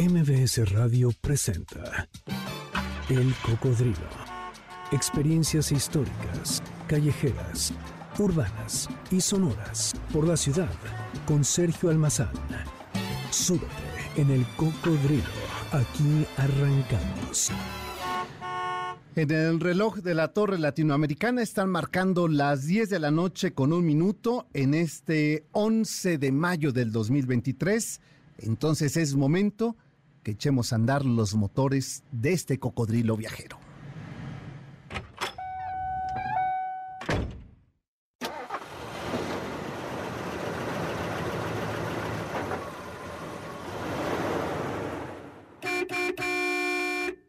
MBS Radio presenta El Cocodrilo. Experiencias históricas, callejeras, urbanas y sonoras por la ciudad con Sergio Almazán. Súbete en El Cocodrilo. Aquí arrancamos. En el reloj de la Torre Latinoamericana están marcando las 10 de la noche con un minuto en este 11 de mayo del 2023. Entonces es momento que echemos a andar los motores de este cocodrilo viajero.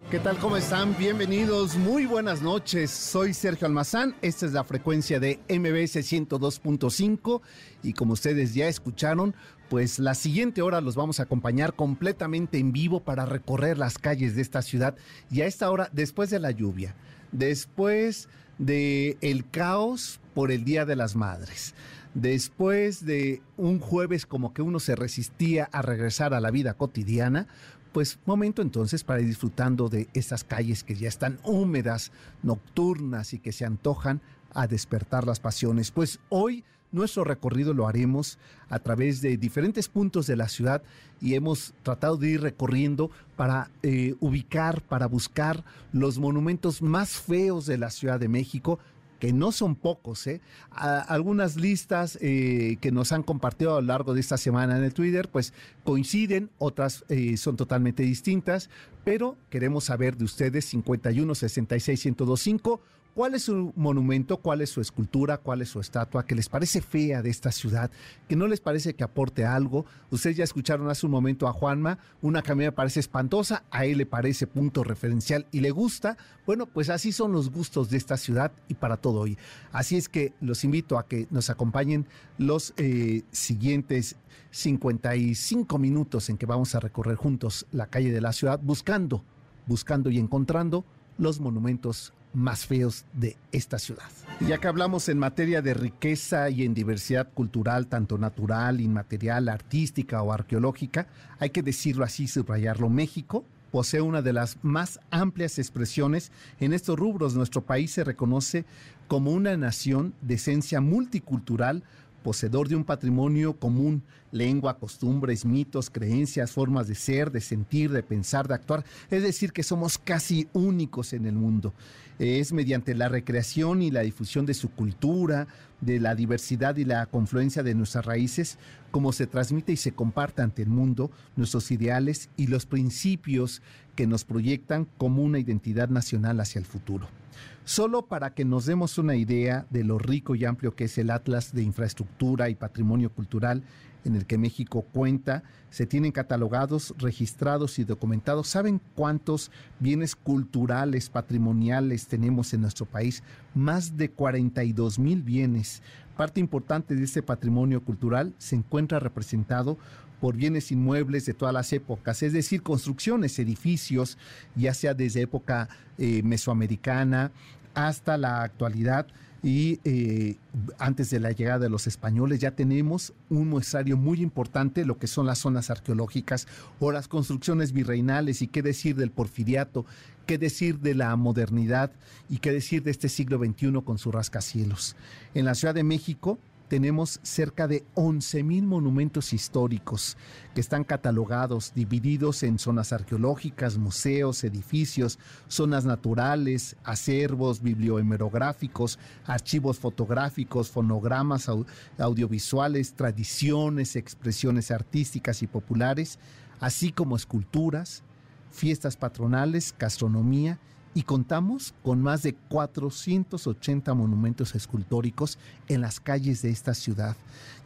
¿Qué ¿Cómo están? Bienvenidos, muy buenas noches. Soy Sergio Almazán, esta es la frecuencia de MBS 102.5 y como ustedes ya escucharon, pues la siguiente hora los vamos a acompañar completamente en vivo para recorrer las calles de esta ciudad y a esta hora después de la lluvia, después de el caos por el Día de las Madres después de un jueves como que uno se resistía a regresar a la vida cotidiana, pues momento entonces para ir disfrutando de estas calles que ya están húmedas, nocturnas y que se antojan a despertar las pasiones. Pues hoy nuestro recorrido lo haremos a través de diferentes puntos de la ciudad y hemos tratado de ir recorriendo para eh, ubicar, para buscar los monumentos más feos de la Ciudad de México, que no son pocos, ¿eh? algunas listas eh, que nos han compartido a lo largo de esta semana en el Twitter, pues coinciden, otras eh, son totalmente distintas, pero queremos saber de ustedes 51 66 1025 ¿Cuál es su monumento? ¿Cuál es su escultura? ¿Cuál es su estatua? que les parece fea de esta ciudad? ¿Que no les parece que aporte algo? Ustedes ya escucharon hace un momento a Juanma, una que parece espantosa, a él le parece punto referencial y le gusta. Bueno, pues así son los gustos de esta ciudad y para todo hoy. Así es que los invito a que nos acompañen los eh, siguientes 55 minutos en que vamos a recorrer juntos la calle de la ciudad buscando, buscando y encontrando los monumentos más feos de esta ciudad. Ya que hablamos en materia de riqueza y en diversidad cultural, tanto natural, inmaterial, artística o arqueológica, hay que decirlo así, subrayarlo, México posee una de las más amplias expresiones en estos rubros. Nuestro país se reconoce como una nación de esencia multicultural, poseedor de un patrimonio común, lengua, costumbres, mitos, creencias, formas de ser, de sentir, de pensar, de actuar. Es decir, que somos casi únicos en el mundo. Es mediante la recreación y la difusión de su cultura, de la diversidad y la confluencia de nuestras raíces, como se transmite y se comparte ante el mundo nuestros ideales y los principios que nos proyectan como una identidad nacional hacia el futuro. Solo para que nos demos una idea de lo rico y amplio que es el Atlas de Infraestructura y Patrimonio Cultural en el que México cuenta, se tienen catalogados, registrados y documentados. ¿Saben cuántos bienes culturales, patrimoniales tenemos en nuestro país? Más de 42 mil bienes. Parte importante de este patrimonio cultural se encuentra representado por bienes inmuebles de todas las épocas, es decir, construcciones, edificios, ya sea desde época eh, mesoamericana hasta la actualidad y eh, antes de la llegada de los españoles ya tenemos un muestrario muy importante, lo que son las zonas arqueológicas o las construcciones virreinales y qué decir del porfiriato, qué decir de la modernidad y qué decir de este siglo XXI con sus rascacielos. En la Ciudad de México tenemos cerca de 11.000 monumentos históricos que están catalogados, divididos en zonas arqueológicas, museos, edificios, zonas naturales, acervos bibliohemerográficos, archivos fotográficos, fonogramas audiovisuales, tradiciones, expresiones artísticas y populares, así como esculturas, fiestas patronales, gastronomía y contamos con más de 480 monumentos escultóricos en las calles de esta ciudad,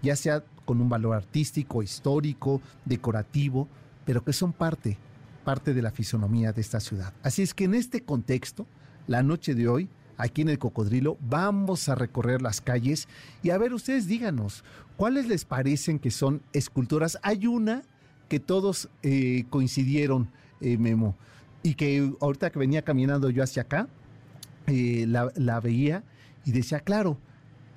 ya sea con un valor artístico, histórico, decorativo, pero que son parte, parte de la fisonomía de esta ciudad. Así es que en este contexto, la noche de hoy, aquí en el Cocodrilo, vamos a recorrer las calles y a ver, ustedes díganos, ¿cuáles les parecen que son esculturas? Hay una que todos eh, coincidieron, eh, Memo y que ahorita que venía caminando yo hacia acá, eh, la, veía y decía, claro,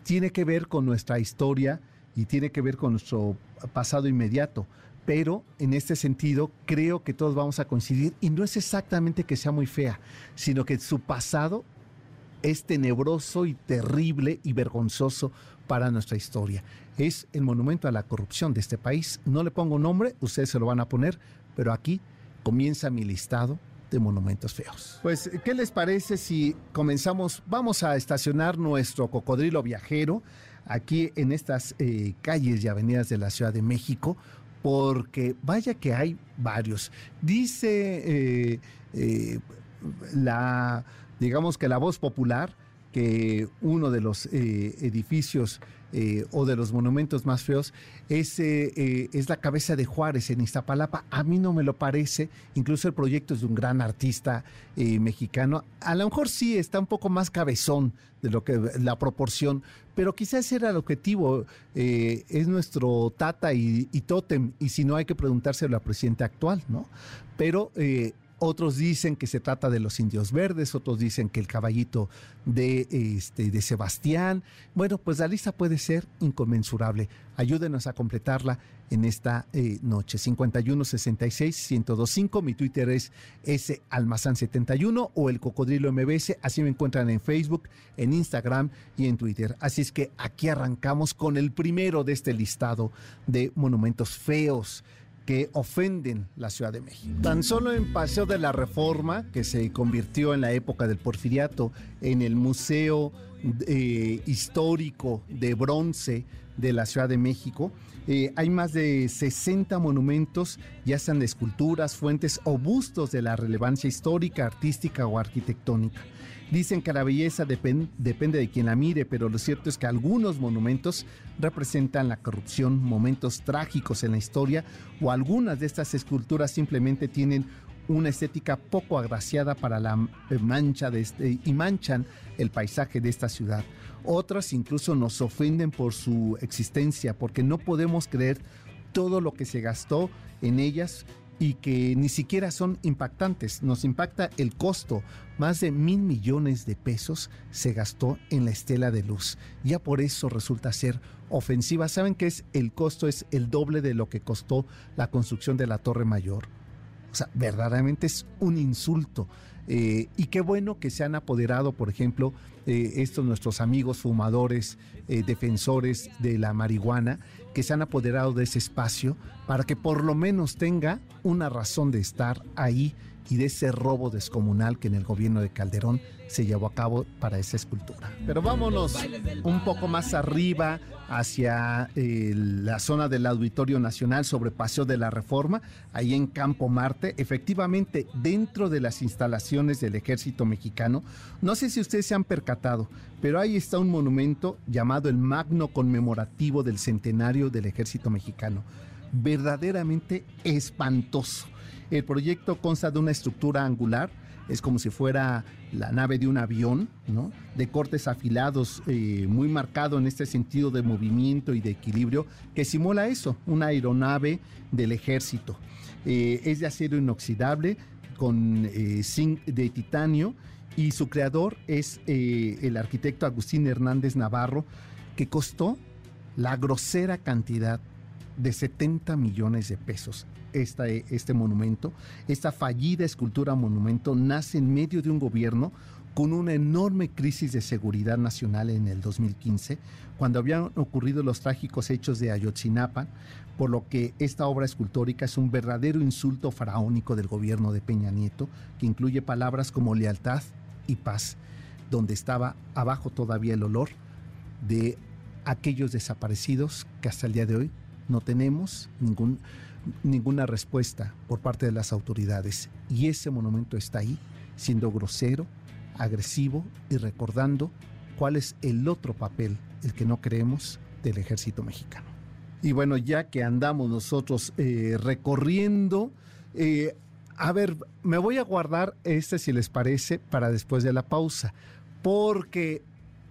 tiene que ver con nuestra historia y tiene que ver con nuestro pasado inmediato, pero en este sentido creo que todos vamos a coincidir y no es exactamente que sea muy fea, sino que su pasado es tenebroso y terrible y vergonzoso para nuestra historia. Es el monumento a la corrupción de este país. No le pongo nombre, ustedes se lo van a poner, pero aquí comienza mi listado de monumentos feos. Pues, ¿qué les parece si comenzamos? Vamos a estacionar nuestro cocodrilo viajero aquí en estas eh, calles y avenidas de la Ciudad de México porque vaya que hay varios. Dice eh, eh, la, digamos que la voz popular, que uno de los eh, edificios eh, o de los monumentos más feos es, eh, es, la cabeza de Juárez en Iztapalapa. A mí no me lo parece, incluso el proyecto es de un gran artista mexicano. A lo mejor sí está un poco más cabezón de lo que la proporción, pero quizás era el objetivo. es nuestro tata y, tótem, y si no hay que preguntárselo al presidente actual, ¿no? Pero otros dicen que se trata de los indios verdes, otros dicen que el caballito de, este, de Sebastián. Bueno, pues la lista puede ser inconmensurable. Ayúdenos a completarla en esta eh, noche. 5166-1025. Mi Twitter es salmazán71 o el cocodrilo mbs. Así me encuentran en Facebook, en Instagram y en Twitter. Así es que aquí arrancamos con el primero de este listado de monumentos feos que ofenden la Ciudad de México. Tan solo en Paseo de la Reforma, que se convirtió en la época del porfiriato en el Museo eh, Histórico de Bronce de la Ciudad de México, eh, hay más de 60 monumentos, ya sean esculturas, fuentes o bustos de la relevancia histórica, artística o arquitectónica. Dicen que la belleza depende de quien la mire, pero lo cierto es que algunos monumentos representan la corrupción, momentos trágicos en la historia, o algunas de estas esculturas simplemente tienen una estética poco agraciada para la mancha de este, y manchan el paisaje de esta ciudad. Otras incluso nos ofenden por su existencia, porque no podemos creer todo lo que se gastó en ellas y que ni siquiera son impactantes. Nos impacta el costo. Más de mil millones de pesos se gastó en la estela de luz. Ya por eso resulta ser ofensiva. ¿Saben que es el costo? Es el doble de lo que costó la construcción de la Torre Mayor. O sea, verdaderamente es un insulto. Eh, y qué bueno que se han apoderado, por ejemplo, eh, estos nuestros amigos fumadores, eh, defensores de la marihuana, que se han apoderado de ese espacio para que por lo menos tenga una razón de estar ahí y de ese robo descomunal que en el gobierno de Calderón se llevó a cabo para esa escultura. Pero vámonos un poco más arriba hacia eh, la zona del Auditorio Nacional sobre Paseo de la Reforma, ahí en Campo Marte, efectivamente dentro de las instalaciones del ejército mexicano. No sé si ustedes se han percatado, pero ahí está un monumento llamado el Magno Conmemorativo del Centenario del Ejército Mexicano. Verdaderamente espantoso el proyecto consta de una estructura angular, es como si fuera la nave de un avión. De cortes afilados, eh, muy marcado en este sentido de movimiento y de equilibrio, que simula eso, una aeronave del ejército. Eh, es de acero inoxidable con eh, zinc de titanio y su creador es el arquitecto Agustín Hernández Navarro, que costó la grosera cantidad de 70 millones de pesos este monumento. Esta fallida escultura monumento nace en medio de un gobierno con una enorme crisis de seguridad nacional en el 2015, cuando habían ocurrido los trágicos hechos de Ayotzinapa, por lo que esta obra escultórica es un verdadero insulto faraónico del gobierno de Peña Nieto, que incluye palabras como lealtad y paz, donde estaba abajo todavía el olor de aquellos desaparecidos que hasta el día de hoy no tenemos ningún ninguna respuesta por parte de las autoridades. Y ese monumento está ahí, siendo grosero, agresivo y recordando cuál es el otro papel, el que no creemos, del ejército mexicano. Y bueno, ya que andamos nosotros eh, recorriendo, eh, a ver, me voy a guardar este si les parece para después de la pausa, porque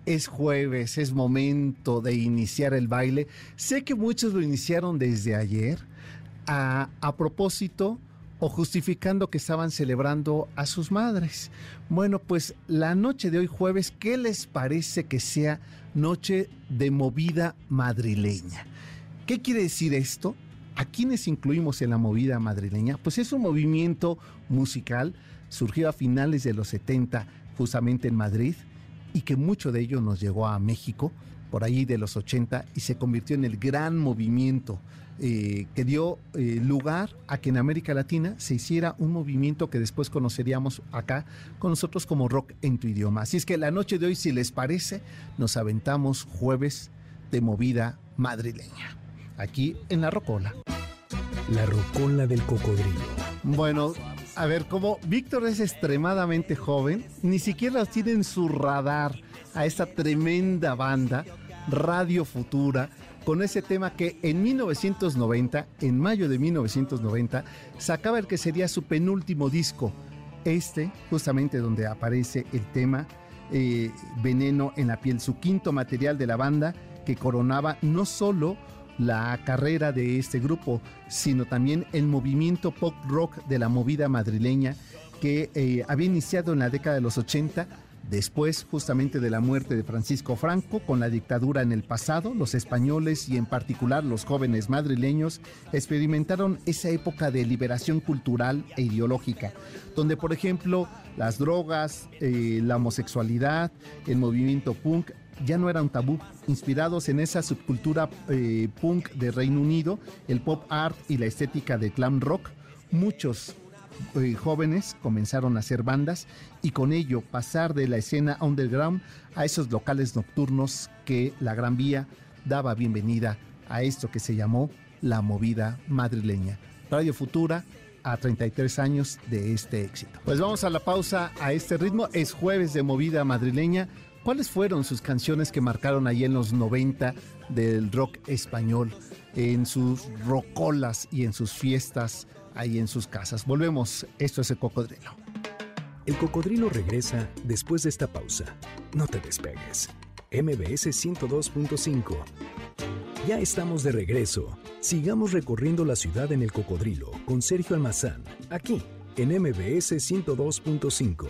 es jueves, es momento de iniciar el baile. Sé que muchos lo iniciaron desde ayer, a, propósito o justificando que estaban celebrando a sus madres. Bueno, pues la noche de hoy jueves, ¿qué les parece que sea noche de movida madrileña? ¿Qué quiere decir esto? ¿A quiénes incluimos en la movida madrileña? Pues es un movimiento musical, surgió a finales de los 70 justamente en Madrid y que mucho de ello nos llegó a México por ahí de los 80 y se convirtió en el gran movimiento eh, que dio eh, lugar a que en América Latina se hiciera un movimiento que después conoceríamos acá con nosotros como rock en tu idioma. Así es que la noche de hoy, si les parece, nos aventamos jueves de movida madrileña, aquí en La Rocola. La Rocola del Cocodrilo. Bueno, a ver, como Víctor es extremadamente joven, ni siquiera tiene en su radar a esta tremenda banda, Radio Futura, con ese tema que en 1990, en mayo de 1990, sacaba el que sería su penúltimo disco. Este, justamente donde aparece el tema eh, Veneno en la piel, su quinto material de la banda que coronaba no solo la carrera de este grupo, sino también el movimiento pop rock de la movida madrileña que eh, había iniciado en la década de los 80 Después, justamente de la muerte de Francisco Franco, con la dictadura en el pasado, los españoles y en particular los jóvenes madrileños experimentaron esa época de liberación cultural e ideológica, donde por ejemplo las drogas, eh, la homosexualidad, el movimiento punk ya no eran tabú. Inspirados en esa subcultura eh, punk de Reino Unido, el pop art y la estética de glam rock, muchos eh, jóvenes comenzaron a hacer bandas y con ello pasar de la escena underground a esos locales nocturnos que la Gran Vía daba bienvenida a esto que se llamó la movida madrileña. Radio Futura a 33 años de este éxito. Pues vamos a la pausa a este ritmo. Es jueves de movida madrileña. ¿Cuáles fueron sus canciones que marcaron ahí en los 90 del rock español, en sus rocolas y en sus fiestas ahí en sus casas. Volvemos, esto es el cocodrilo. El cocodrilo regresa después de esta pausa. No te despegues. MBS 102.5. Ya estamos de regreso. Sigamos recorriendo la ciudad en el cocodrilo con Sergio Almazán, aquí en MBS 102.5.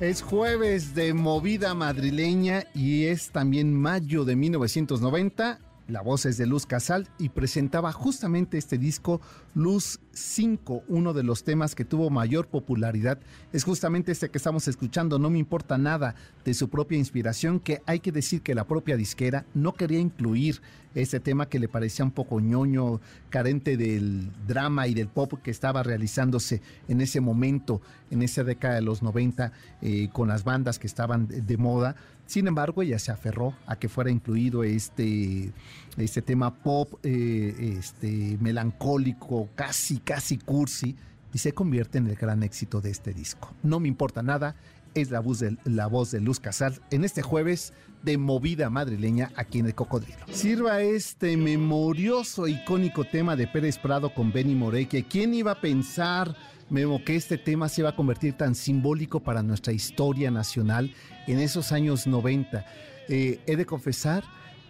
Es jueves de movida madrileña y es también mayo de 1990 la voz es de Luz Casal y presentaba justamente este disco Luz 5. Uno de los temas que tuvo mayor popularidad es justamente este que estamos escuchando, No me importa nada, de su propia inspiración, que hay que decir que la propia disquera no quería incluir ese tema que le parecía un poco ñoño, carente del drama y del pop que estaba realizándose en ese momento, en esa década de los 90, eh, con las bandas que estaban de moda sin embargo, ella se aferró a que fuera incluido este, este tema pop, eh, este, melancólico, casi, casi cursi, y se convierte en el gran éxito de este disco. No me importa nada, es la voz de, la voz de Luz Casal en este jueves de movida madrileña aquí en el Cocodrilo. Sirva este memorioso, icónico tema de Pérez Prado con Benny Morey, que quién iba a pensar Memo, que este tema se va a convertir tan simbólico para nuestra historia nacional en esos años 90. Eh, he de confesar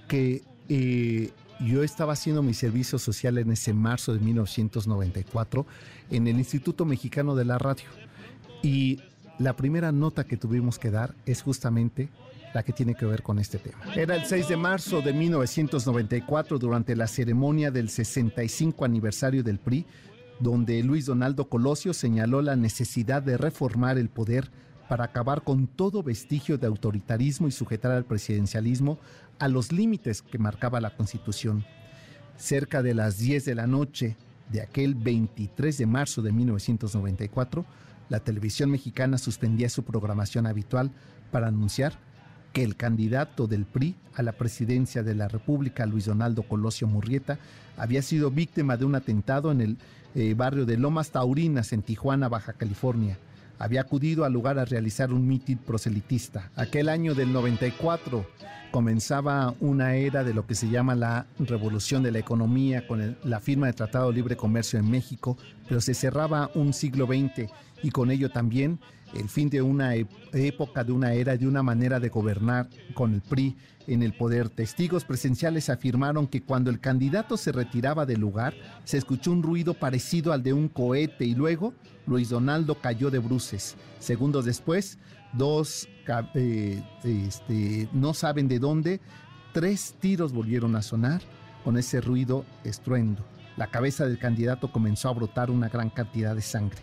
que eh, yo estaba haciendo mi servicio social en ese marzo de 1994 en el Instituto Mexicano de la Radio. Y la primera nota que tuvimos que dar es justamente la que tiene que ver con este tema. Era el 6 de marzo de 1994 durante la ceremonia del 65 aniversario del PRI donde Luis Donaldo Colosio señaló la necesidad de reformar el poder para acabar con todo vestigio de autoritarismo y sujetar al presidencialismo a los límites que marcaba la Constitución. Cerca de las 10 de la noche de aquel 23 de marzo de 1994, la televisión mexicana suspendía su programación habitual para anunciar que el candidato del PRI a la presidencia de la República, Luis Donaldo Colosio Murrieta, había sido víctima de un atentado en el eh, barrio de Lomas Taurinas, en Tijuana, Baja California. Había acudido al lugar a realizar un mitin proselitista. Aquel año del 94 comenzaba una era de lo que se llama la revolución de la economía con la firma de Tratado de Libre Comercio en México, pero se cerraba un siglo XX y con ello también el fin de una época, de una era, de una manera de gobernar con el PRI en el poder. Testigos presenciales afirmaron que cuando el candidato se retiraba del lugar, se escuchó un ruido parecido al de un cohete y luego Luis Donaldo cayó de bruces. Segundos después, dos, eh, este, no saben de dónde, tres tiros volvieron a sonar con ese ruido estruendo. la cabeza del candidato comenzó a brotar una gran cantidad de sangre.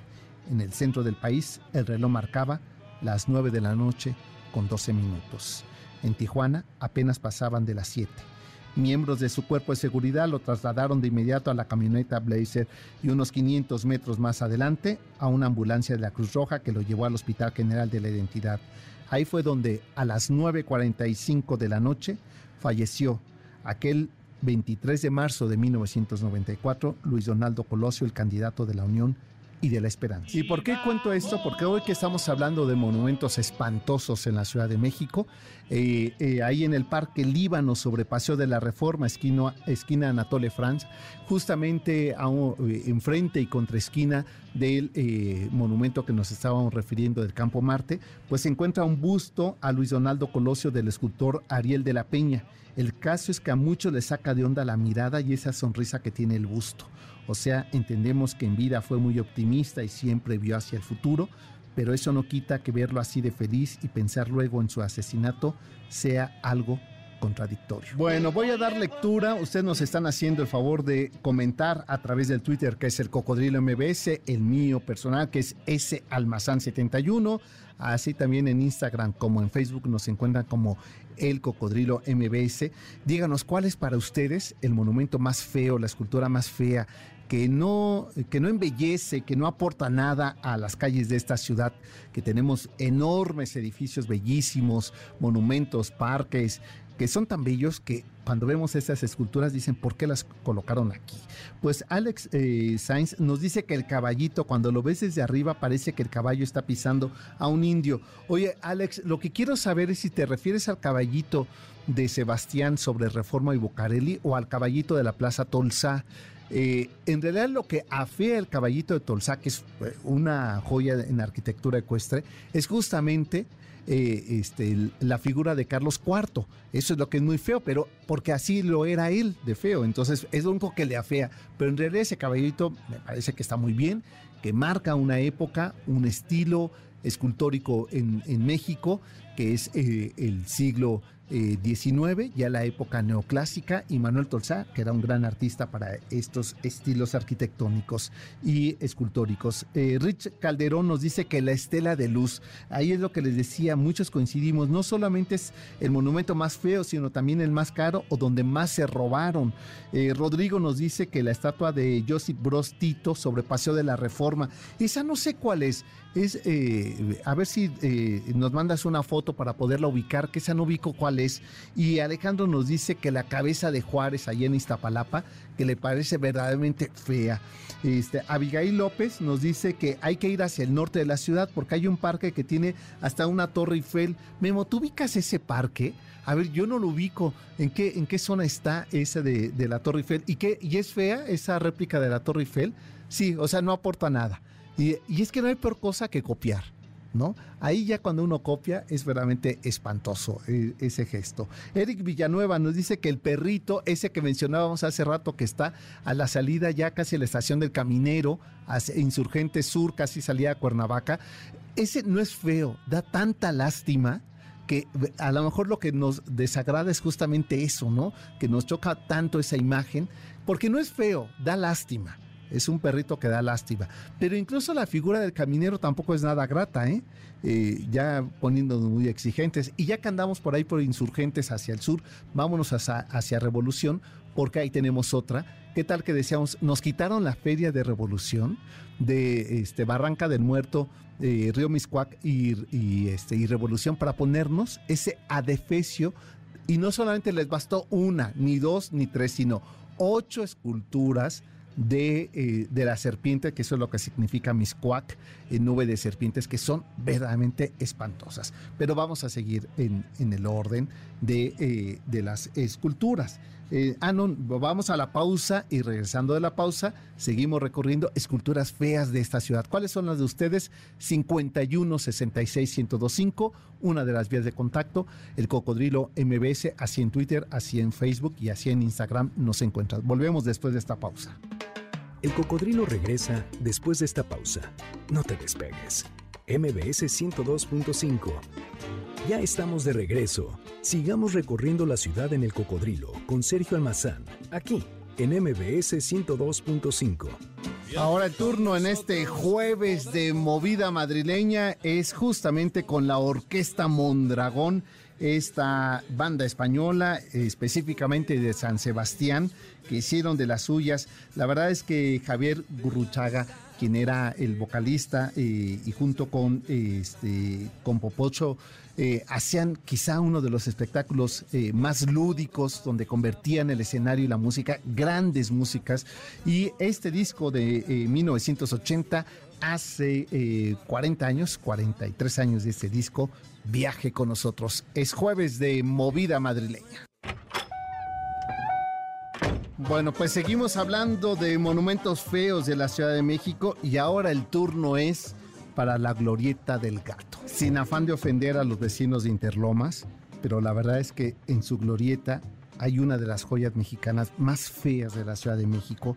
En el centro del país, el reloj marcaba las 9 de la noche con 12 minutos. En Tijuana apenas pasaban de las 7. Miembros de su cuerpo de seguridad lo trasladaron de inmediato a la camioneta Blazer y unos 500 metros más adelante a una ambulancia de la Cruz Roja que lo llevó al Hospital General de la Identidad. Ahí fue donde a las 9.45 de la noche falleció aquel 23 de marzo de 1994 Luis Donaldo Colosio, el candidato de la Unión y de la esperanza. ¿Y por qué cuento esto? Porque hoy que estamos hablando de monumentos espantosos en la Ciudad de México, eh, eh, ahí en el Parque Líbano sobre Paseo de la Reforma, esquina, esquina Anatole France, justamente a eh, enfrente y contra esquina del monumento que nos estábamos refiriendo del Campo Marte, pues se encuentra un busto a Luis Donaldo Colosio del escultor Ariel de la Peña. El caso es que a muchos les saca de onda la mirada y esa sonrisa que tiene el busto. O sea, entendemos que en vida fue muy optimista y siempre vio hacia el futuro, pero eso no quita que verlo así de feliz y pensar luego en su asesinato sea algo contradictorio. Bueno, voy a dar lectura. Ustedes nos están haciendo el favor de comentar a través del Twitter, que es el Cocodrilo MBS, el mío personal, que es S Almazán 71. Así también en Instagram como en Facebook nos encuentran como el Cocodrilo MBS. Díganos cuál es para ustedes el monumento más feo, la escultura más fea que no, que no embellece, que no aporta nada a las calles de esta ciudad, que tenemos enormes edificios bellísimos, monumentos, parques, que son tan bellos que cuando vemos estas esculturas dicen, ¿por qué las colocaron aquí? Pues Alex eh, Sainz nos dice que el caballito, cuando lo ves desde arriba, parece que el caballo está pisando a un indio. Oye, Alex, lo que quiero saber es si te refieres al caballito de Sebastián sobre Reforma y Bocarelli o al caballito de la Plaza Tolsa. Eh, en realidad lo que afea el caballito de Tolsa, que es eh, una joya en arquitectura ecuestre, es justamente eh, este, la figura de Carlos IV. Eso es lo que es muy feo, pero porque así lo era él de feo. Entonces es lo único que le afea. Pero en realidad ese caballito me parece que está muy bien, que marca una época, un estilo escultórico en, México, que es el siglo 19, eh, ya la época neoclásica, y Manuel Tolsá, que era un gran artista para estos estilos arquitectónicos y escultóricos. Eh, Rich Calderón nos dice que la estela de luz, ahí es lo que les decía, muchos coincidimos, no solamente es el monumento más feo, sino también el más caro o donde más se robaron. Eh, Rodrigo nos dice que la estatua de Josip Broz Tito sobre Paseo de la Reforma, esa no sé cuál es, es, a ver si nos mandas una foto para poderla ubicar, que esa no ubico cuál es y Alejandro nos dice que la cabeza de Juárez allá en Iztapalapa, que le parece verdaderamente fea. Este, Abigail López nos dice que hay que ir hacia el norte de la ciudad porque hay un parque que tiene hasta una torre Eiffel. Memo, ¿tú ubicas ese parque? A ver, yo no lo ubico. ¿En qué, en qué zona está esa de, la Torre Eiffel? ¿Y, qué, ¿Y es fea esa réplica de la Torre Eiffel? Sí, o sea, no aporta nada. Y, es que no hay peor cosa que copiar. ¿no? Ahí ya cuando uno copia es verdaderamente espantoso eh, ese gesto. Eric Villanueva nos dice que el perrito, ese que mencionábamos hace rato, que está a la salida ya casi a la estación del Caminero, Insurgente Sur, casi salida a Cuernavaca, ese no es feo, da tanta lástima que a lo mejor lo que nos desagrada es justamente eso, ¿no? Que nos choca tanto esa imagen, porque no es feo, da lástima es un perrito que da lástima. Pero incluso la figura del caminero tampoco es nada grata, ¿eh? eh ya poniéndonos muy exigentes. Y ya que andamos por ahí por insurgentes hacia el sur, vámonos hacia, Revolución, porque ahí tenemos otra. ¿Qué tal que decíamos? Nos quitaron la feria de Revolución de este, Barranca del Muerto, eh, Río Miscuac y, este, y Revolución para ponernos ese adefesio. Y no solamente les bastó una, ni dos, ni tres, sino ocho esculturas eh, de, la serpiente, que eso es lo que significa Miscuac, en nube de serpientes, que son verdaderamente espantosas. Pero vamos a seguir en, el orden de, eh, de las esculturas. Eh, ah, no, vamos a la pausa y regresando de la pausa, seguimos recorriendo esculturas feas de esta ciudad. ¿Cuáles son las de ustedes? 51 66 1025, una de las vías de contacto, el cocodrilo MBS, así en Twitter, así en Facebook y así en Instagram nos encuentran. Volvemos después de esta pausa. El cocodrilo regresa después de esta pausa. No te despegues. MBS 102.5. Ya estamos de regreso. Sigamos recorriendo la ciudad en el cocodrilo con Sergio Almazán, aquí en MBS 102.5. Ahora el turno en este jueves de movida madrileña es justamente con la Orquesta Mondragón, esta banda española, específicamente de San Sebastián, que hicieron de las suyas. La verdad es que Javier Gurruchaga quien era el vocalista eh, y junto con, este, con Popocho eh, hacían quizá uno de los espectáculos eh, más lúdicos donde convertían el escenario y la música, grandes músicas. Y este disco de 1980 hace 40 años, 43 años de este disco, viaje con nosotros. Es jueves de movida madrileña. Bueno, pues seguimos hablando de monumentos feos de la Ciudad de México y ahora el turno es para la glorieta del gato. Sin afán de ofender a los vecinos de Interlomas, pero la verdad es que en su glorieta hay una de las joyas mexicanas más feas de la Ciudad de México,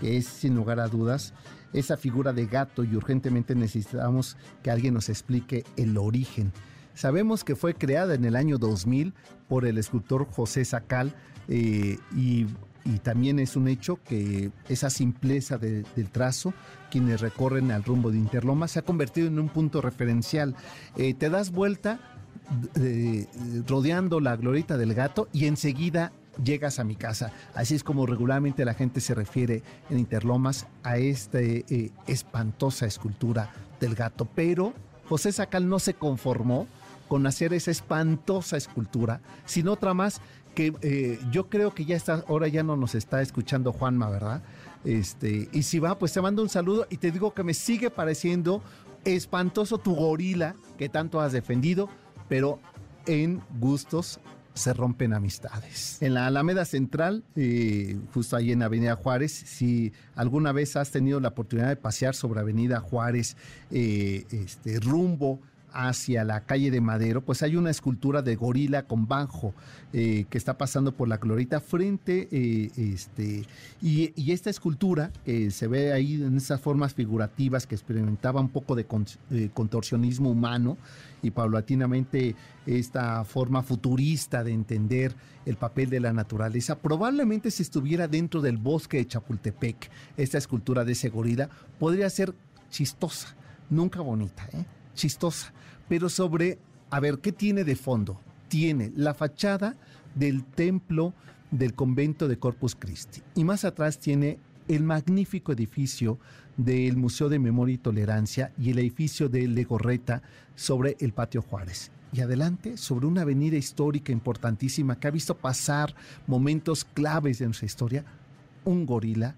que es sin lugar a dudas esa figura de gato y urgentemente necesitamos que alguien nos explique el origen. Sabemos que fue creada en el año 2000 por el escultor José Sacal eh, y y también es un hecho que esa simpleza del trazo, quienes recorren al rumbo de Interloma, se ha convertido en un punto referencial. Eh, te das vuelta rodeando la glorita del gato y enseguida llegas a mi casa. Así es como regularmente la gente se refiere en Interlomas a esta eh, espantosa escultura del gato. Pero José Sacal no se conformó con hacer esa espantosa escultura, sino otra más que eh, yo creo que ya está, ahora ya no nos está escuchando Juanma, ¿verdad? Este, y si va, pues te mando un saludo y te digo que me sigue pareciendo espantoso tu gorila que tanto has defendido, pero en gustos se rompen amistades. En la Alameda Central, eh, justo ahí en Avenida Juárez, si alguna vez has tenido la oportunidad de pasear sobre Avenida Juárez, eh, este, rumbo hacia la calle de Madero, pues hay una escultura de gorila con banjo eh, que está pasando por la glorita frente, eh, este, y, esta escultura que se ve ahí en esas formas figurativas que experimentaba un poco de contorsionismo humano y paulatinamente esta forma futurista de entender el papel de la naturaleza, probablemente si estuviera dentro del bosque de Chapultepec, esta escultura de ese gorila podría ser chistosa, nunca bonita, ¿eh? Chistosa, pero sobre, a ver, ¿qué tiene de fondo? Tiene la fachada del templo del convento de Corpus Christi y más atrás tiene el magnífico edificio del Museo de Memoria y Tolerancia y el edificio de Legorreta sobre el Patio Juárez. Y adelante, sobre una avenida histórica importantísima que ha visto pasar momentos claves de nuestra historia, un gorila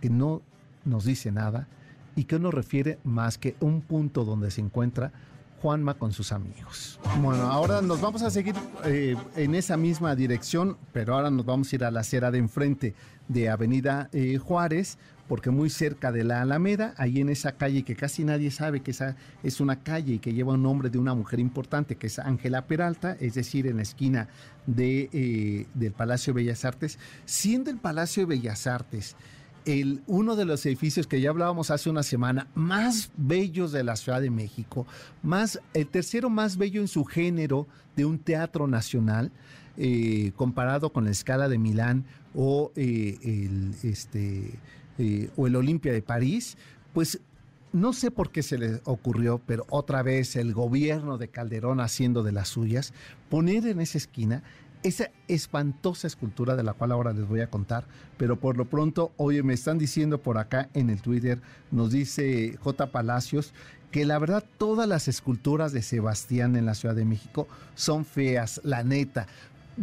que no nos dice nada, y que no refiere más que un punto donde se encuentra Juanma con sus amigos. Bueno, ahora nos vamos a seguir eh, en esa misma dirección, pero ahora nos vamos a ir a la acera de enfrente de Avenida eh, Juárez, porque muy cerca de la Alameda, ahí en esa calle que casi nadie sabe que esa es una calle y que lleva un nombre de una mujer importante, que es Ángela Peralta, es decir, en la esquina de, eh, del Palacio de Bellas Artes, siendo el Palacio de Bellas Artes el, uno de los edificios que ya hablábamos hace una semana, más bellos de la Ciudad de México, más, el tercero más bello en su género de un teatro nacional, eh, comparado con la escala de Milán o, eh, el, este, eh, o el Olimpia de París, pues no sé por qué se le ocurrió, pero otra vez el gobierno de Calderón haciendo de las suyas, poner en esa esquina esa espantosa escultura de la cual ahora les voy a contar, pero por lo pronto, oye, me están diciendo por acá en el Twitter, nos dice J. Palacios, que la verdad todas las esculturas de Sebastián en la Ciudad de México son feas, la neta.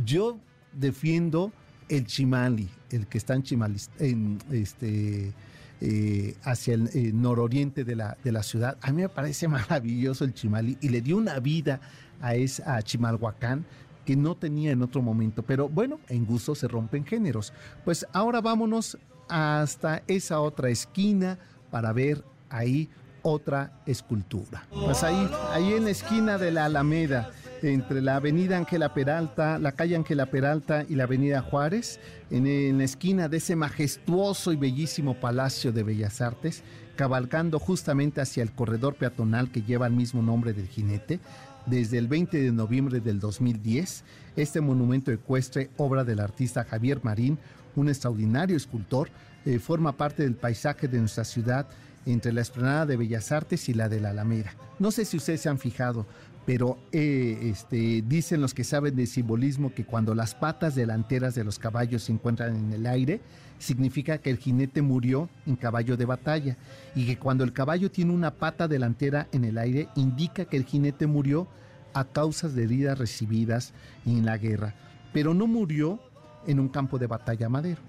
Yo defiendo el Chimali, el que está en Chimali, en este... Eh, hacia el nororiente de la, de la ciudad. A mí me parece maravilloso el Chimali y le dio una vida a, esa, a Chimalhuacán que no tenía en otro momento. Pero bueno, en gusto se rompen géneros. Pues ahora vámonos hasta esa otra esquina para ver ahí otra escultura. Pues ahí, ahí en la esquina de la Alameda, entre la avenida Ángela Peralta, la calle Ángela Peralta y la avenida Juárez, en, en, la esquina de ese majestuoso y bellísimo Palacio de Bellas Artes, cabalgando justamente hacia el corredor peatonal que lleva el mismo nombre del jinete, desde el 20 de noviembre del 2010, este monumento ecuestre, obra del artista Javier Marín, un extraordinario escultor, eh, forma parte del paisaje de nuestra ciudad entre la esplanada de Bellas Artes y la de la Alameda. No sé si ustedes se han fijado, pero eh, este, dicen los que saben de simbolismo que cuando las patas delanteras de los caballos se encuentran en el aire, significa que el jinete murió en caballo de batalla y que cuando el caballo tiene una pata delantera en el aire, indica que el jinete murió a causa de heridas recibidas en la guerra, pero no murió en un campo de batalla madero,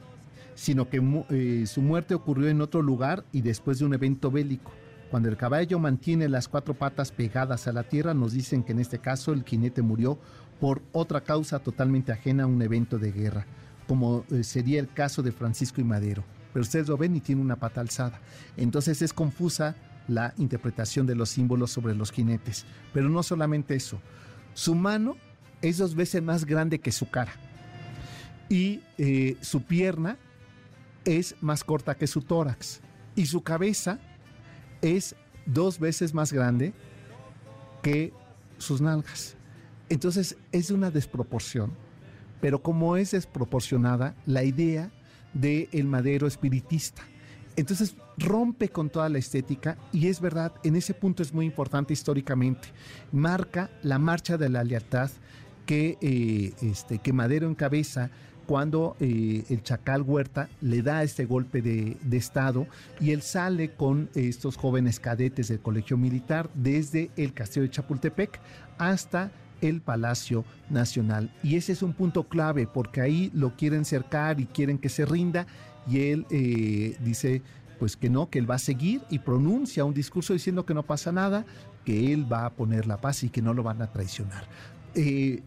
sino que eh, su muerte ocurrió en otro lugar y después de un evento bélico. Cuando el caballo mantiene las cuatro patas pegadas a la tierra, nos dicen que en este caso el jinete murió por otra causa totalmente ajena a un evento de guerra, como eh, sería el caso de Francisco y Madero. Pero ustedes lo ven y tiene una pata alzada. Entonces es confusa la interpretación de los símbolos sobre los jinetes. Pero no solamente eso, su mano es dos veces más grande que su cara y eh, su pierna es más corta que su tórax y su cabeza es dos veces más grande que sus nalgas. Entonces es una desproporción, pero como es desproporcionada la idea del el madero espiritista. Entonces rompe con toda la estética y es verdad, en ese punto es muy importante históricamente. Marca la marcha de la lealtad que, eh, este, que Madero encabeza cuando eh, el Chacal Huerta le da este golpe de, Estado y él sale con estos jóvenes cadetes del Colegio Militar desde el Castillo de Chapultepec hasta el Palacio Nacional. Y ese es un punto clave porque ahí lo quieren cercar y quieren que se rinda y él eh, dice pues que no, que él va a seguir y pronuncia un discurso diciendo que no pasa nada, que él va a poner la paz y que no lo van a traicionar. Eh,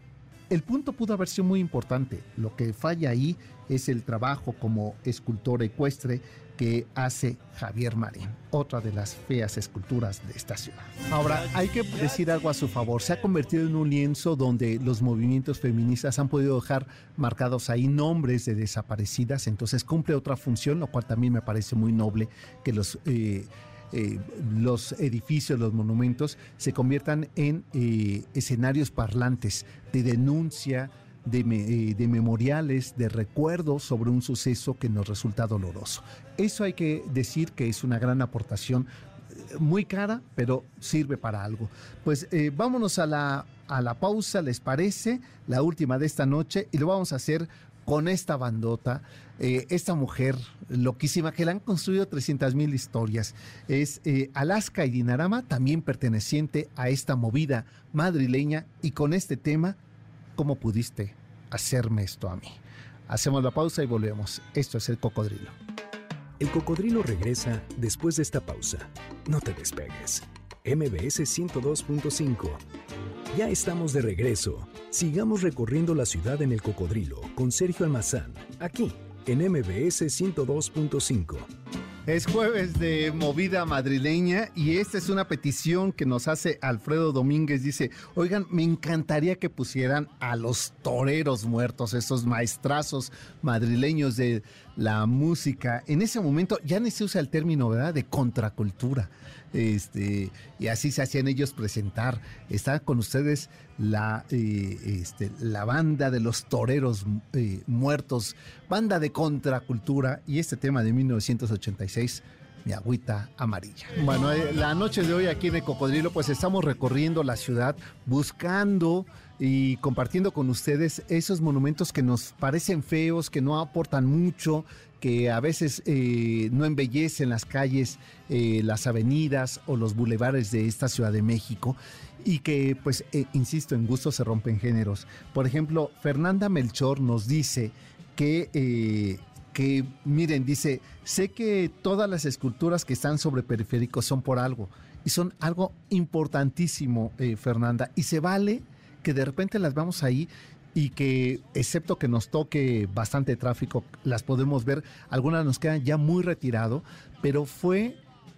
el punto pudo haber sido muy importante. Lo que falla ahí es el trabajo como escultor ecuestre que hace Javier Marín, otra de las feas esculturas de esta ciudad. Ahora, hay que decir algo a su favor. Se ha convertido en un lienzo donde los movimientos feministas han podido dejar marcados ahí nombres de desaparecidas, entonces cumple otra función, lo cual también me parece muy noble que los... Eh, eh, los edificios, los monumentos, se conviertan en eh, escenarios parlantes de denuncia, de, eh, de, memoriales, de recuerdos sobre un suceso que nos resulta doloroso. Eso hay que decir que es una gran aportación, muy cara, pero sirve para algo. Pues vámonos a la, a la pausa, ¿les parece? La última de esta noche, y lo vamos a hacer con esta bandota, eh, esta mujer loquísima que le han construido 300 mil historias. Es eh, Alaska y Dinarama, también perteneciente a esta movida madrileña. Y con este tema, ¿cómo pudiste hacerme esto a mí? Hacemos la pausa y volvemos. Esto es el cocodrilo. El cocodrilo regresa después de esta pausa. No te despegues. MBS 102.5 ya estamos de regreso. Sigamos recorriendo la ciudad en el cocodrilo con Sergio Almazán, aquí en MBS 102.5. Es jueves de movida madrileña y esta es una petición que nos hace Alfredo Domínguez. Dice, oigan, me encantaría que pusieran a los toreros muertos, esos maestrazos madrileños de la música. En ese momento ya ni se usa el término, ¿verdad? De contracultura este, y así se hacían ellos presentar. Está con ustedes la, eh, este, la banda de los toreros eh, muertos, banda de contracultura, y este tema de 1986 mi agüita amarilla. Bueno, eh, la noche de hoy aquí en el Cocodrilo, pues estamos recorriendo la ciudad buscando y compartiendo con ustedes esos monumentos que nos parecen feos, que no aportan mucho, que a veces eh, no embellecen las calles, eh, las avenidas o los bulevares de esta Ciudad de México y que, pues, eh, insisto, en gusto se rompen géneros. Por ejemplo, Fernanda Melchor nos dice que, que, miren, dice, sé que todas las esculturas que están sobre periféricos son por algo y son algo importantísimo, Fernanda, y se vale que de repente las vamos ahí y que excepto que nos toque bastante tráfico, las podemos ver, algunas nos quedan ya muy retirado, pero fue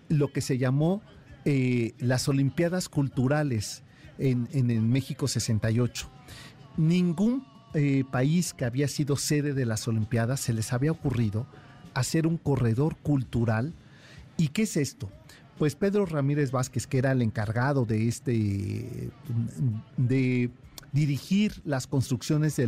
lo que se llamó eh, las Olimpiadas Culturales en, en, México 68. Ningún eh, país que había sido sede de las Olimpiadas se les había ocurrido hacer un corredor cultural. ¿Y qué es esto? Pues Pedro Ramírez Vázquez, que era el encargado de este, de dirigir las construcciones eh,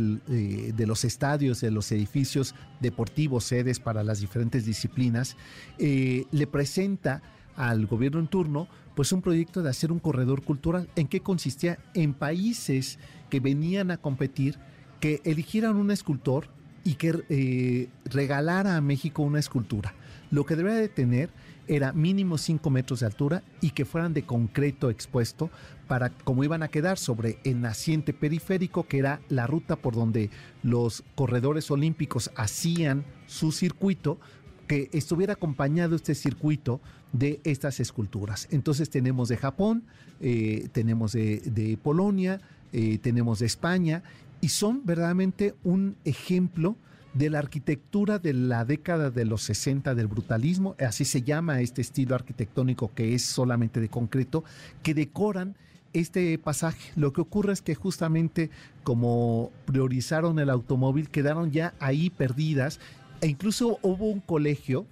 de los estadios, de los edificios deportivos, sedes para las diferentes disciplinas, eh, le presenta al gobierno en turno pues un proyecto de hacer un corredor cultural. ¿En qué consistía? En países que venían a competir, que eligieran un escultor y que eh, regalara a México una escultura. Lo que debería de tener era mínimo 5 metros de altura y que fueran de concreto expuesto para como iban a quedar sobre el naciente periférico, que era la ruta por donde los corredores olímpicos hacían su circuito, que estuviera acompañado este circuito de estas esculturas. Entonces tenemos de Japón, eh, tenemos de, Polonia, eh, tenemos de España, y son verdaderamente un ejemplo de la arquitectura de la década de los 60 del brutalismo, así se llama este estilo arquitectónico que es solamente de concreto, que decoran este pasaje. Lo que ocurre es que justamente como priorizaron el automóvil, quedaron ya ahí perdidas e incluso hubo un colegio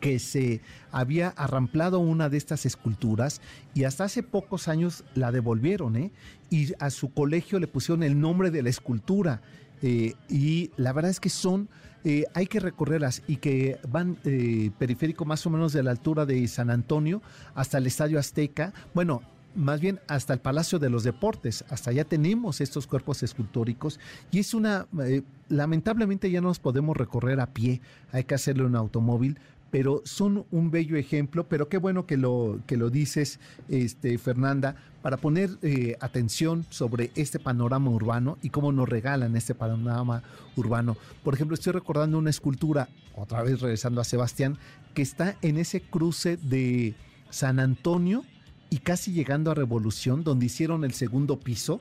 que se había arramplado una de estas esculturas y hasta hace pocos años la devolvieron, ¿eh? Y a su colegio le pusieron el nombre de la escultura. Eh, y la verdad es que son, eh, hay que recorrerlas y que van eh, periférico más o menos de la altura de San Antonio hasta el Estadio Azteca. Bueno, más bien hasta el Palacio de los Deportes. Hasta allá tenemos estos cuerpos escultóricos y es una, lamentablemente ya no nos podemos recorrer a pie, hay que hacerlo en automóvil, pero son un bello ejemplo, pero qué bueno que lo, que lo dices, este, Fernanda, para poner eh, atención sobre este panorama urbano y cómo nos regalan este panorama urbano. Por ejemplo, estoy recordando una escultura, otra vez regresando a Sebastián, que está en ese cruce de San Antonio y casi llegando a Revolución, donde hicieron el segundo piso,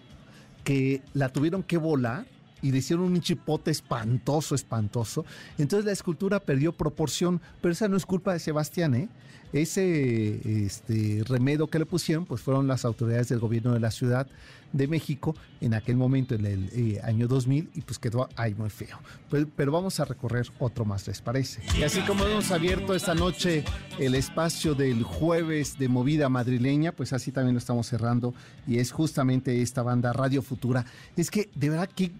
que la tuvieron que volar y le hicieron un chipote espantoso, espantoso. Entonces la escultura perdió proporción, pero esa no es culpa de Sebastián, ¿eh? Ese este, remedio que le pusieron, pues fueron las autoridades del gobierno de la Ciudad de México en aquel momento, en el eh, año 2000, y pues quedó ahí muy feo. Pero, pero, vamos a recorrer otro más, ¿les parece? Y así como hemos abierto esta noche el espacio del jueves de movida madrileña, pues así también lo estamos cerrando, y es justamente esta banda Radio Futura. Es que de verdad que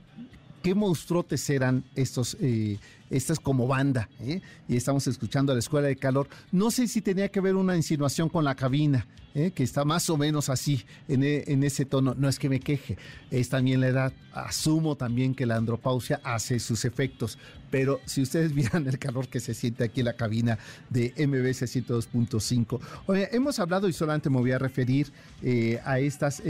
qué monstruotes eran estos, eh, estas como banda. ¿eh? Y estamos escuchando a la Escuela de Calor. No sé si tenía que ver una insinuación con la cabina, ¿eh? que está más o menos así, en, e, en, ese tono. No es que me queje, es también la edad. Asumo también que la andropausia hace sus efectos. Pero si ustedes vieran el calor que se siente aquí en la cabina de MBC 102.5. Oye, hemos hablado y solamente me voy a referir a estas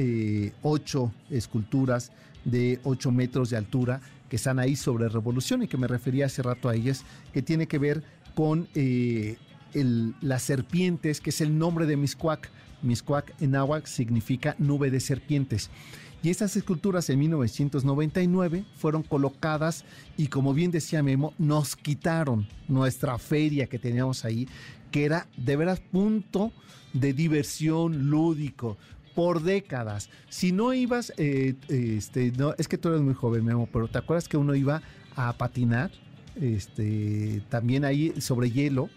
ocho esculturas de 8 metros de altura que están ahí sobre Revolución y que me refería hace rato a ellas, que tiene que ver con eh, las serpientes, que es el nombre de Miscuac. Miscuac en agua significa nube de serpientes. Y estas esculturas en 1999 fueron colocadas y como bien decía Memo, nos quitaron nuestra feria que teníamos ahí, que era de veras punto de diversión lúdico, por décadas. Si no ibas, eh, este, no, es que tú eres muy joven, Memo, pero ¿te acuerdas que uno iba a patinar? Este, también ahí sobre hielo,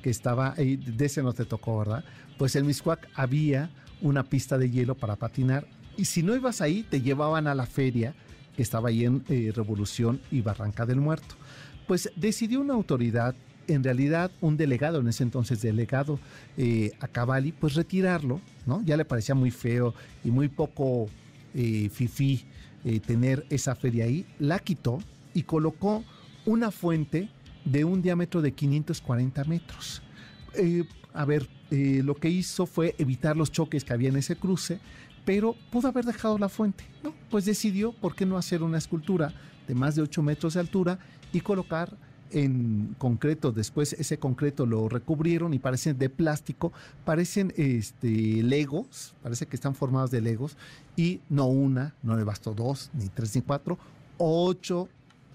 que estaba ahí, de ese no te tocó, ¿verdad? Pues en Miscuac había una pista de hielo para patinar y si no ibas ahí, te llevaban a la feria que estaba ahí en eh, Revolución y Barranca del Muerto. Pues decidió una autoridad en realidad un delegado, en ese entonces delegado eh, a Cavalli, pues retirarlo, ¿no? Ya le parecía muy feo y muy poco eh, fifí eh, tener esa feria ahí, la quitó y colocó una fuente de un diámetro de 540 metros. a ver, lo que hizo fue evitar los choques que había en ese cruce, pero pudo haber dejado la fuente, ¿no? Pues decidió, ¿por qué no hacer una escultura de más de 8 metros de altura y colocar en concreto, después ese concreto lo recubrieron y parecen de plástico, parecen este, legos, parece que están formados de legos, y no una, no le bastó dos, ni tres, ni cuatro, ocho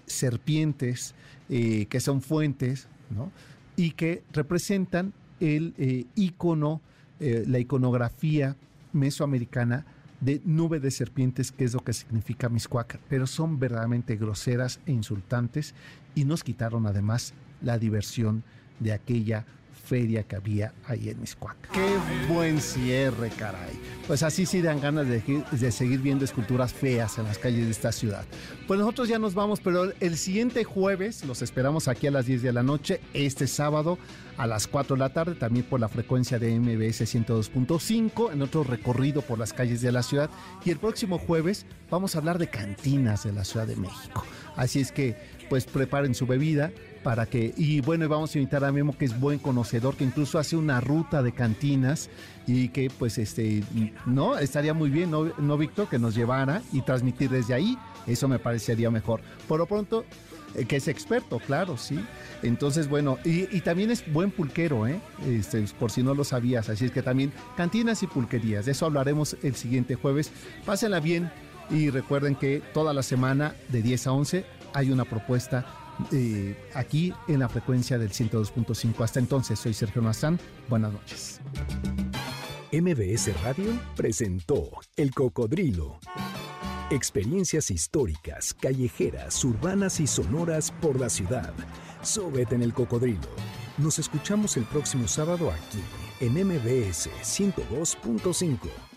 serpientes eh, que son fuentes, ¿no? Y que representan el eh, icono, eh, la iconografía mesoamericana de nube de serpientes, que es lo que significa Miscuac, pero son verdaderamente groseras e insultantes y nos quitaron además la diversión de aquella feria que había ahí en Miscuac. Qué buen cierre, caray. Pues así sí dan ganas de, de, seguir viendo esculturas feas en las calles de esta ciudad. Pues nosotros ya nos vamos, pero el siguiente jueves los esperamos aquí a las 10 de la noche, este sábado a las 4 de la tarde, también por la frecuencia de MBS 102.5, en otro recorrido por las calles de la ciudad. Y el próximo jueves vamos a hablar de cantinas de la Ciudad de México. Así es que, pues preparen su bebida, para que, y bueno, vamos a invitar a Memo, que es buen conocedor, que incluso hace una ruta de cantinas y que pues este, no, estaría muy bien, ¿no, no Víctor? Que nos llevara y transmitir desde ahí, eso me parecería mejor. Por lo pronto, eh, que es experto, claro, sí. Entonces, bueno, y, también es buen pulquero, ¿eh? Este, por si no lo sabías, así es que también cantinas y pulquerías, de eso hablaremos el siguiente jueves. Pásenla bien y recuerden que toda la semana de 10 a 11 hay una propuesta eh, aquí en la frecuencia del 102.5. Hasta entonces, soy Sergio Mazán. Buenas noches. MBS Radio presentó El Cocodrilo. Experiencias históricas, callejeras, urbanas y sonoras por la ciudad. Súbete en El Cocodrilo. Nos escuchamos el próximo sábado aquí en MBS 102.5.